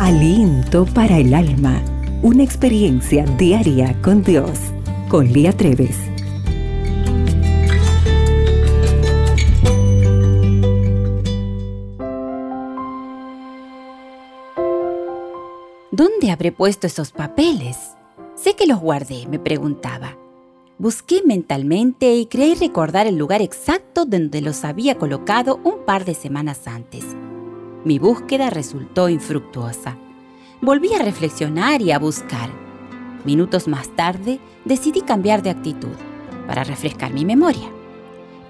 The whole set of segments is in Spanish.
Aliento para el alma. Una experiencia diaria con Dios. Con Lía Treves. ¿Dónde habré puesto esos papeles? Sé que los guardé, me preguntaba. Busqué mentalmente y creí recordar el lugar exacto donde los había colocado un par de semanas antes. Mi búsqueda resultó infructuosa. Volví a reflexionar y a buscar. Minutos más tarde decidí cambiar de actitud para refrescar mi memoria.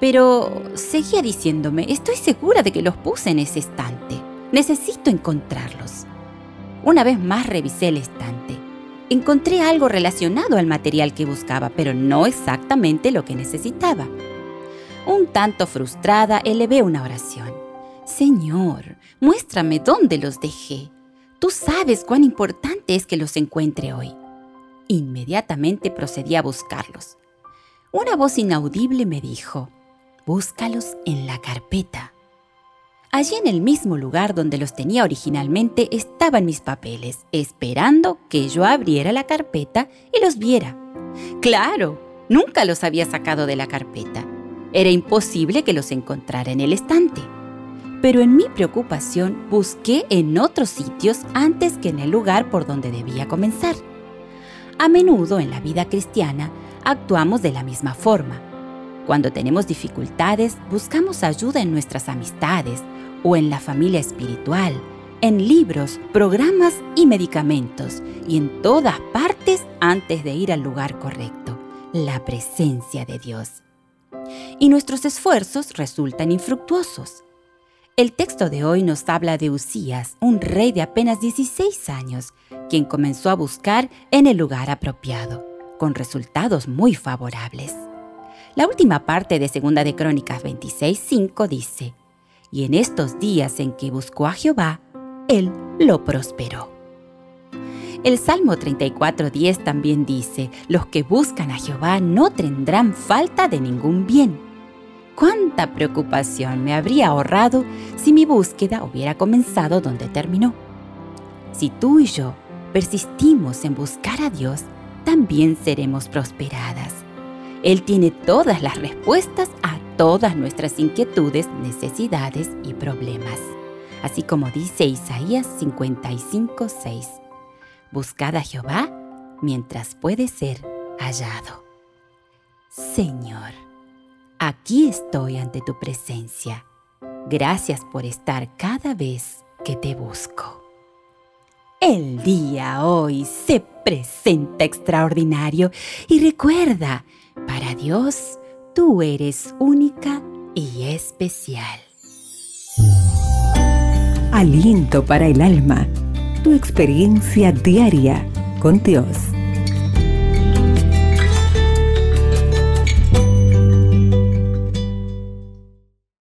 Pero seguía diciéndome, estoy segura de que los puse en ese estante. Necesito encontrarlos. Una vez más revisé el estante encontré algo relacionado al material que buscaba, pero no exactamente lo que necesitaba. Un tanto frustrada, elevé una oración. Señor, muéstrame dónde los dejé. Tú sabes cuán importante es que los encuentre hoy. Inmediatamente procedí a buscarlos. Una voz inaudible me dijo, búscalos en la carpeta. Allí en el mismo lugar donde los tenía originalmente estaban mis papeles, esperando que yo abriera la carpeta y los viera. Claro, nunca los había sacado de la carpeta. Era imposible que los encontrara en el estante. Pero en mi preocupación busqué en otros sitios antes que en el lugar por donde debía comenzar. A menudo en la vida cristiana actuamos de la misma forma. Cuando tenemos dificultades, buscamos ayuda en nuestras amistades, o en la familia espiritual, en libros, programas y medicamentos, y en todas partes antes de ir al lugar correcto, la presencia de Dios. Y nuestros esfuerzos resultan infructuosos. El texto de hoy nos habla de Usías, un rey de apenas 16 años, quien comenzó a buscar en el lugar apropiado, con resultados muy favorables. La última parte de Segunda de Crónicas 26:5 dice: y en estos días en que buscó a Jehová, él lo prosperó. El Salmo 34.10 también dice, los que buscan a Jehová no tendrán falta de ningún bien. ¿Cuánta preocupación me habría ahorrado si mi búsqueda hubiera comenzado donde terminó? Si tú y yo persistimos en buscar a Dios, también seremos prosperadas. Él tiene todas las respuestas a todas nuestras inquietudes, necesidades y problemas. Así como dice Isaías 55:6. Buscad a Jehová mientras puede ser hallado. Señor, aquí estoy ante tu presencia. Gracias por estar cada vez que te busco. El día hoy se presenta extraordinario y recuerda, para Dios, Tú eres única y especial. Aliento para el alma. Tu experiencia diaria con Dios.